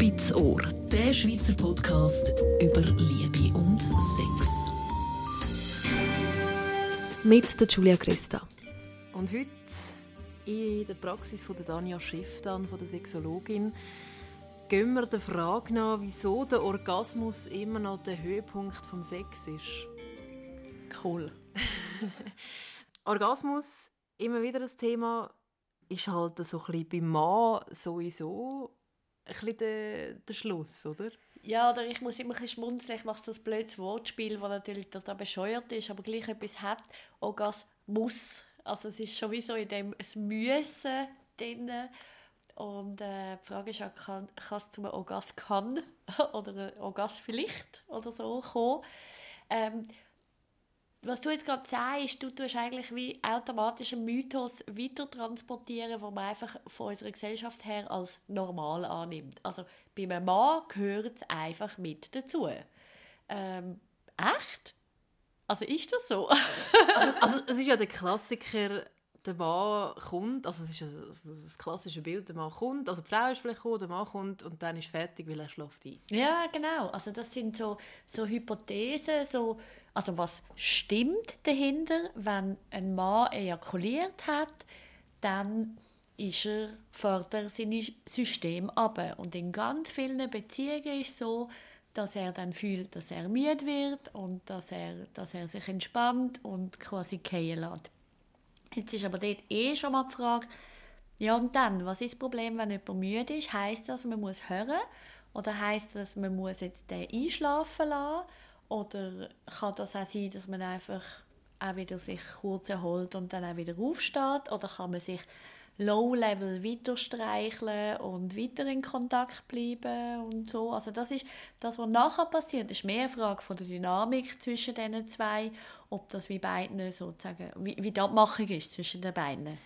Spitz Ohr, der Schweizer Podcast über Liebe und Sex. Mit der Julia Christa. Und heute in der Praxis von der Dania Schifftan, von der Sexologin, gehen wir der Frage nach, wieso der Orgasmus immer noch der Höhepunkt vom Sex ist. Cool. Orgasmus, immer wieder das Thema, ist halt so ein bisschen beim Mann sowieso bisschen der, der Schluss, oder? Ja, oder ich muss immer ein bisschen schmunzeln. Ich mache so ein blödes Wortspiel, das natürlich total bescheuert ist, aber gleich etwas hat. Orgasmus. Also es ist schon wie so in dem es Müssen drin. Und äh, die Frage ist auch, kann, kann es zum Orgas kann oder Orgas vielleicht oder so kommen. Ähm, was du jetzt gerade sagst, du tust eigentlich wie automatisch einen Mythos weiter transportieren, den man einfach von unserer Gesellschaft her als normal annimmt. Also bei einem Mann gehört es einfach mit dazu. Ähm, echt? Also ist das so? also, also es ist ja der Klassiker, der Mann kommt, also es ist das klassische Bild, der Mann kommt, also die Frau ist vielleicht gekommen, der Mann kommt und dann ist fertig, weil er schläft ein. Ja, genau. Also das sind so, so Hypothesen, so, also was stimmt dahinter, wenn ein Mann ejakuliert hat, dann ist er, fährt sein System ab. Und in ganz vielen Beziehungen ist es so, dass er dann fühlt, dass er müde wird und dass er, dass er sich entspannt und quasi gehen lässt. Jetzt ist aber dort eh schon mal die Frage, ja und dann, was ist das Problem, wenn jemand müde ist? Heißt das, man muss hören? Oder heißt das, man muss jetzt den einschlafen lassen? Oder kann das auch sein, dass man einfach auch wieder sich kurz erholt und dann auch wieder aufsteht? Oder kann man sich Low-Level weiter streicheln und weiter in Kontakt bleiben und so. Also das ist das, was nachher passiert, ist mehr eine Frage von der Dynamik zwischen diesen zwei, ob das wie beiden sozusagen, wie, wie die Abmachung ist zwischen den beiden.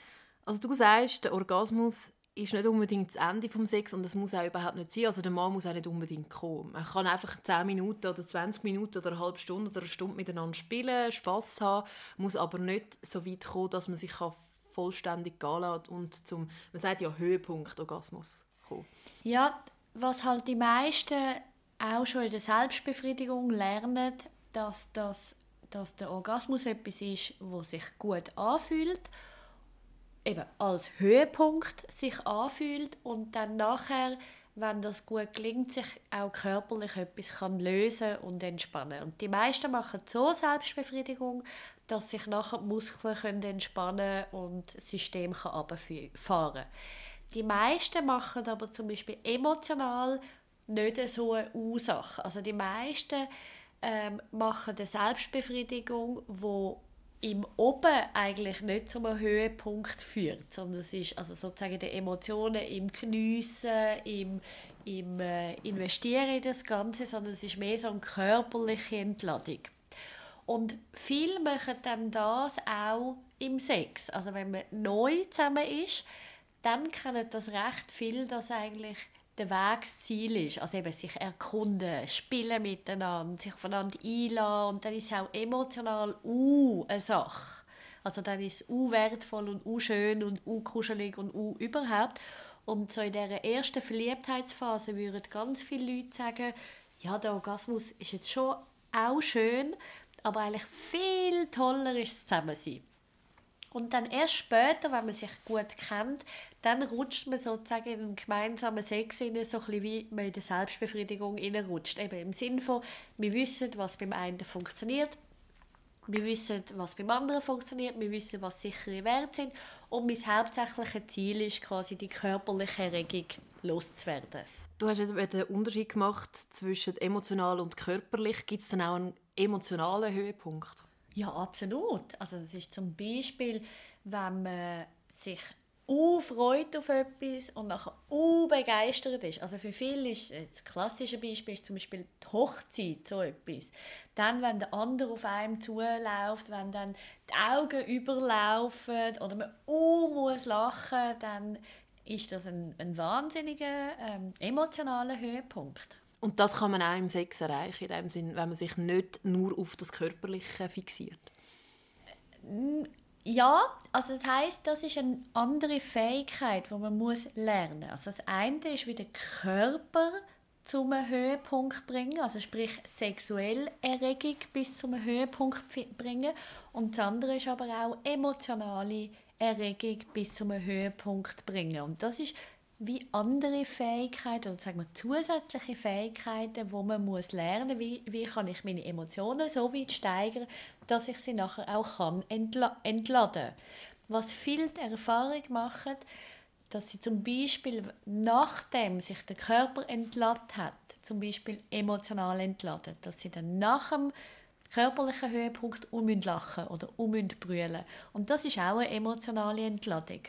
Also du sagst, der Orgasmus ist nicht unbedingt das Ende des Sex und das muss auch überhaupt nicht sein. Also der Mann muss auch nicht unbedingt kommen. Man kann einfach 10 Minuten oder 20 Minuten oder eine halbe Stunde oder eine Stunde miteinander spielen, Spass haben, muss aber nicht so weit kommen, dass man sich vollständig gehen und zum, man sagt ja, Höhepunkt Orgasmus kommen. Ja, was halt die meisten auch schon in der Selbstbefriedigung lernen, dass, das, dass der Orgasmus etwas ist, wo sich gut anfühlt, eben als Höhepunkt sich anfühlt und dann nachher wenn das gut gelingt, sich auch körperlich etwas kann lösen und entspannen. Und die meisten machen so Selbstbefriedigung, dass sich nachher die Muskeln können entspannen und das System kann runterfahren Die meisten machen aber zum Beispiel emotional nicht so eine Ursache. Also die meisten ähm, machen eine Selbstbefriedigung, wo im Oben eigentlich nicht zu einem Höhepunkt führt, sondern es ist also sozusagen die Emotionen im Geniessen, im, im äh, Investieren in das Ganze, sondern es ist mehr so eine körperliche Entladung. Und viele machen dann das auch im Sex. Also wenn man neu zusammen ist, dann kennen das recht viel, dass eigentlich der Weg das Ziel ist. Also eben sich erkunden, spielen miteinander, sich voneinander einladen und dann ist es auch emotional uh, eine Sache. Also dann ist es uh, wertvoll und uh, schön und uh, kuschelig und uh, überhaupt. Und so in dieser ersten Verliebtheitsphase würden ganz viele Leute sagen, ja, der Orgasmus ist jetzt schon auch schön, aber eigentlich viel toller ist es Zusammensein. Und dann erst später, wenn man sich gut kennt, dann rutscht man sozusagen in einen gemeinsamen Sex rein, so ein bisschen wie man in der Selbstbefriedigung rutscht. Eben im Sinne von, wir wissen, was beim einen funktioniert, wir wissen, was beim anderen funktioniert, wir wissen, was sichere Werte sind und mein hauptsächliches Ziel ist quasi die körperliche Erregung loszuwerden. Du hast jetzt den Unterschied gemacht zwischen emotional und körperlich. Gibt es dann auch einen emotionalen Höhepunkt? Ja, absolut. Also das ist zum Beispiel, wenn man sich freut auf etwas und nachher uh, begeistert ist. Also für viele ist das klassische Beispiel ist zum Beispiel die Hochzeit so etwas. Dann, wenn der andere auf einem zuläuft, wenn dann die Augen überlaufen oder man uh, muss lachen, dann ist das ein, ein wahnsinniger ähm, emotionaler Höhepunkt. Und das kann man auch im Sex erreichen, in dem Sinn, wenn man sich nicht nur auf das Körperliche fixiert? Ja, also das heißt, das ist eine andere Fähigkeit, die man muss lernen. Also das eine ist wie der Körper zum Höhepunkt bringen, also sprich sexuelle Erregung bis zum Höhepunkt bringen und das andere ist aber auch emotionale Erregung bis zum Höhepunkt bringen und das ist wie andere Fähigkeiten oder sagen wir zusätzliche Fähigkeiten, wo man muss lernen, wie, wie kann ich meine Emotionen so weit steigern, dass ich sie nachher auch kann entla entladen. Was viel Erfahrung macht, dass sie zum Beispiel nachdem sich der Körper entladen hat, zum Beispiel emotional entladen, dass sie dann nach dem körperlichen Höhepunkt um lachen oder um brüllen. Und das ist auch eine emotionale Entladung.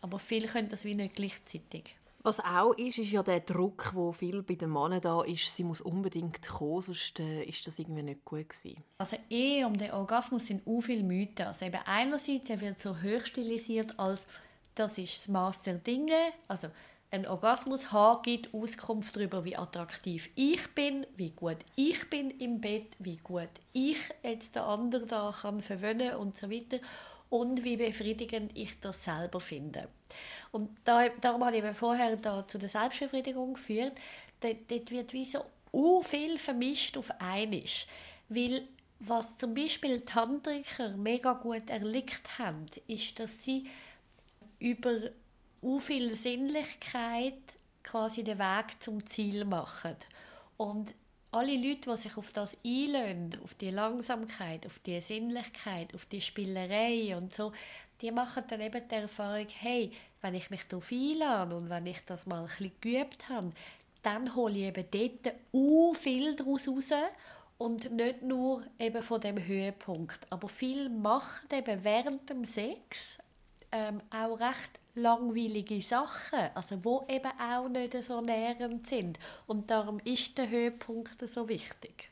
Aber viele können das wie nicht gleichzeitig. Was auch ist, ist ja der Druck, wo viel bei den Männern da ist, sie muss unbedingt kommen, sonst äh, ist das irgendwie nicht gut gewesen. Also eh um den Orgasmus sind auch viele Mythen. Also eben einerseits er wird so hochstilisiert als das ist das Maß der Dinge, also ein Orgasmus haben gibt Auskunft darüber, wie attraktiv ich bin, wie gut ich bin im Bett, wie gut ich jetzt den anderen da kann verwöhnen und so weiter und wie befriedigend ich das selber finde. Und da, darum habe ich eben vorher da zu der Selbstbefriedigung geführt. Dort, dort wird wie so viel vermischt auf einisch. Weil was zum Beispiel Tantriker mega gut erlickt haben, ist, dass sie über u viel Sinnlichkeit quasi den Weg zum Ziel machen. Und alle Leute, die sich auf das einlösen, auf die Langsamkeit, auf die Sinnlichkeit, auf die Spielerei und so, die machen dann eben die Erfahrung, hey, wenn ich mich darauf einlade und wenn ich das mal ein bisschen geübt habe, dann hole ich eben dort u viel daraus raus und nicht nur eben von dem Höhepunkt. Aber viel machen eben während dem Sex ähm, auch recht langweilige Sachen, also wo eben auch nicht so nähernd sind. Und darum ist der Höhepunkt so wichtig.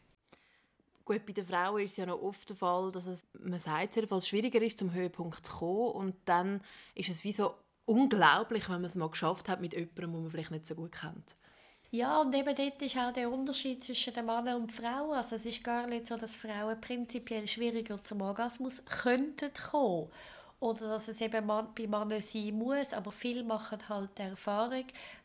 Gut, bei den Frauen ist es ja noch oft der Fall, dass es, man sagt, jedenfalls schwieriger ist, zum Höhepunkt zu kommen. Und dann ist es wie so unglaublich, wenn man es mal geschafft hat mit jemandem, den man vielleicht nicht so gut kennt. Ja, und eben dort ist auch der Unterschied zwischen den Männern und Frauen. Also es ist gar nicht so, dass Frauen prinzipiell schwieriger zum Orgasmus könnten kommen oder dass es eben bei Männern sein muss, aber viele machen halt die Erfahrung,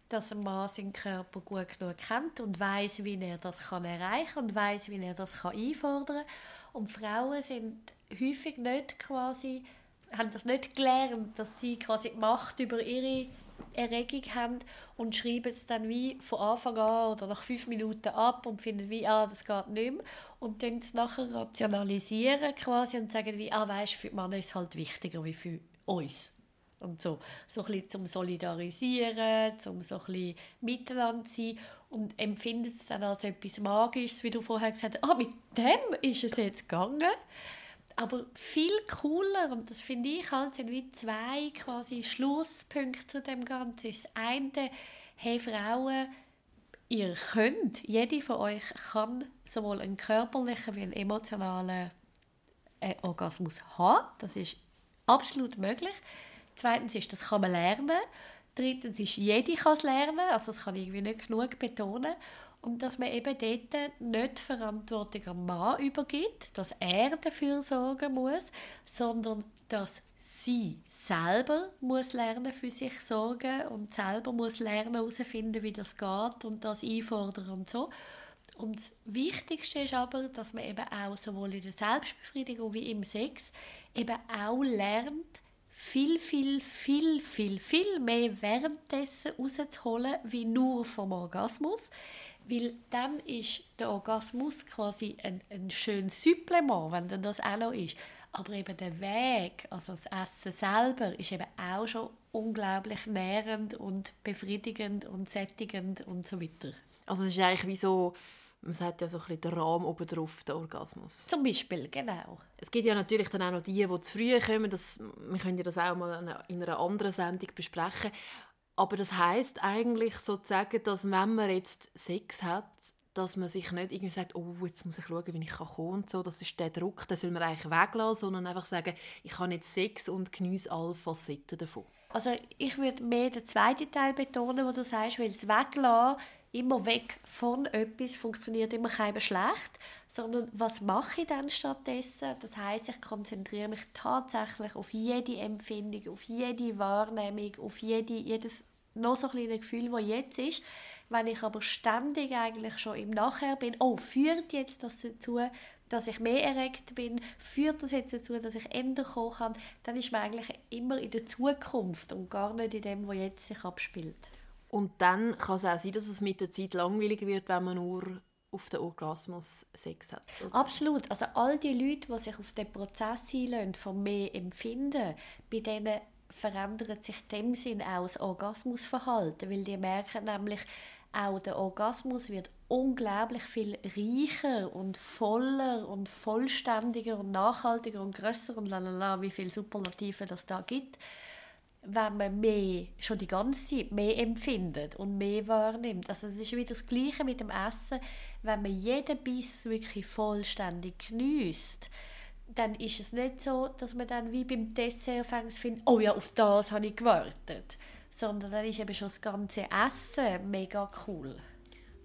dass ein Mann seinen Körper gut genug kennt und weiß, wie er das kann erreichen und weiß, wie er das kann einfordern. Und Frauen sind häufig nicht quasi, haben das nicht gelernt, dass sie quasi die Macht über ihre Erregung haben und schreiben es dann wie von Anfang an oder nach fünf Minuten ab und finden wie, ah, das geht nicht mehr. Und dann es nachher rationalisieren quasi und sagen wie, ah, weißt, für die Männer ist es halt wichtiger wie für uns. Und so, so ein bisschen zum Solidarisieren, zum so ein bisschen miteinander sein und empfindet es dann als etwas Magisches, wie du vorher gesagt hast, ah, mit dem ist es jetzt gegangen. Aber viel cooler, und das finde ich halt, sind wie zwei quasi Schlusspunkte zu dem Ganzen. Das eine, hey Frauen, ihr könnt, jede von euch kann sowohl einen körperlichen wie einen emotionalen äh, Orgasmus haben. Das ist absolut möglich. Zweitens ist, das kann man lernen. Drittens ist, jede kann es lernen. Also das kann ich irgendwie nicht genug betonen. Und dass man eben dort nicht Verantwortung am Mann übergibt, dass er dafür sorgen muss, sondern dass sie selber muss lernen für sich sorgen und selber muss lernen herausfinden, wie das geht und das einfordern und so. Und das Wichtigste ist aber, dass man eben auch sowohl in der Selbstbefriedigung wie im Sex eben auch lernt, viel, viel, viel, viel, viel mehr währenddessen rauszuholen, wie nur vom Orgasmus. Weil dann ist der Orgasmus quasi ein, ein schönes Supplement, wenn dann das auch noch ist. Aber eben der Weg, also das Essen selber, ist eben auch schon unglaublich nährend und befriedigend und sättigend und so weiter. Also es ist eigentlich wie so, man sagt ja so ein bisschen der Rahmen oben drauf, der Orgasmus. Zum Beispiel, genau. Es gibt ja natürlich dann auch noch die, die zu früh kommen. Das, wir können ja das auch mal in einer anderen Sendung besprechen. Aber das heißt eigentlich sozusagen, dass wenn man jetzt Sex hat, dass man sich nicht irgendwie sagt, oh, jetzt muss ich schauen, wie ich kommen kann und so. Das ist der Druck, den soll man eigentlich weglassen, sondern einfach sagen, ich habe jetzt Sex und genieße alle Facetten davon. Also ich würde mehr den zweiten Teil betonen, wo du sagst, weil das Weglassen immer weg von etwas funktioniert immer keinem schlecht, sondern was mache ich dann stattdessen? Das heißt, ich konzentriere mich tatsächlich auf jede Empfindung, auf jede Wahrnehmung, auf jede, jedes noch so kleine Gefühl, das jetzt ist. Wenn ich aber ständig eigentlich schon im Nachher bin, oh, führt jetzt das dazu, dass ich mehr erregt bin, führt das jetzt dazu, dass ich Ende kommen kann, dann ist man eigentlich immer in der Zukunft und gar nicht in dem, was jetzt sich abspielt. Und dann kann es auch sein, dass es mit der Zeit langweilig wird, wenn man nur auf den Orgasmus Sex hat. Oder? Absolut. Also all die Leute, die sich auf den Prozess einlösen, von mehr Empfinden, bei denen verändert sich in dem Sinn auch das Orgasmusverhalten, weil die merken nämlich, auch der Orgasmus wird unglaublich viel reicher und voller und vollständiger und nachhaltiger und größer und lalala, wie viele Superlative das da gibt wenn man mehr, schon die ganze Zeit mehr empfindet und mehr wahrnimmt. Also es ist wieder das Gleiche mit dem Essen. Wenn man jeden Biss wirklich vollständig genießt, dann ist es nicht so, dass man dann wie beim Dessert findet, oh ja, auf das habe ich gewartet. Sondern dann ist eben schon das ganze Essen mega cool.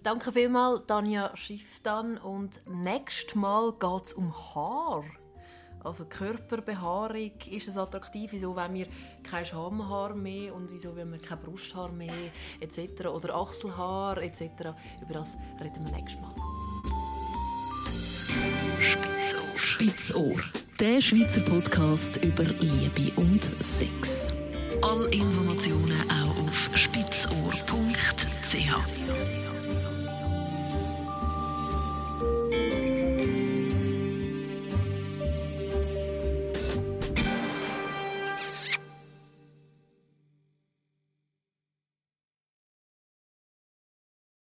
Danke vielmals, Tanja Schifftan. Und nächstes Mal geht es um Haar. Also Körperbehaarung, ist es attraktiv? Wieso wollen wir kein Schamhaar mehr und wieso wollen wir kein Brusthaar mehr etc. Oder Achselhaar etc. Über das reden wir nächstes Mal. Spitzohr. Spitzohr. Der Schweizer Podcast über Liebe und Sex. Alle Informationen auch auf spitzohr.ch.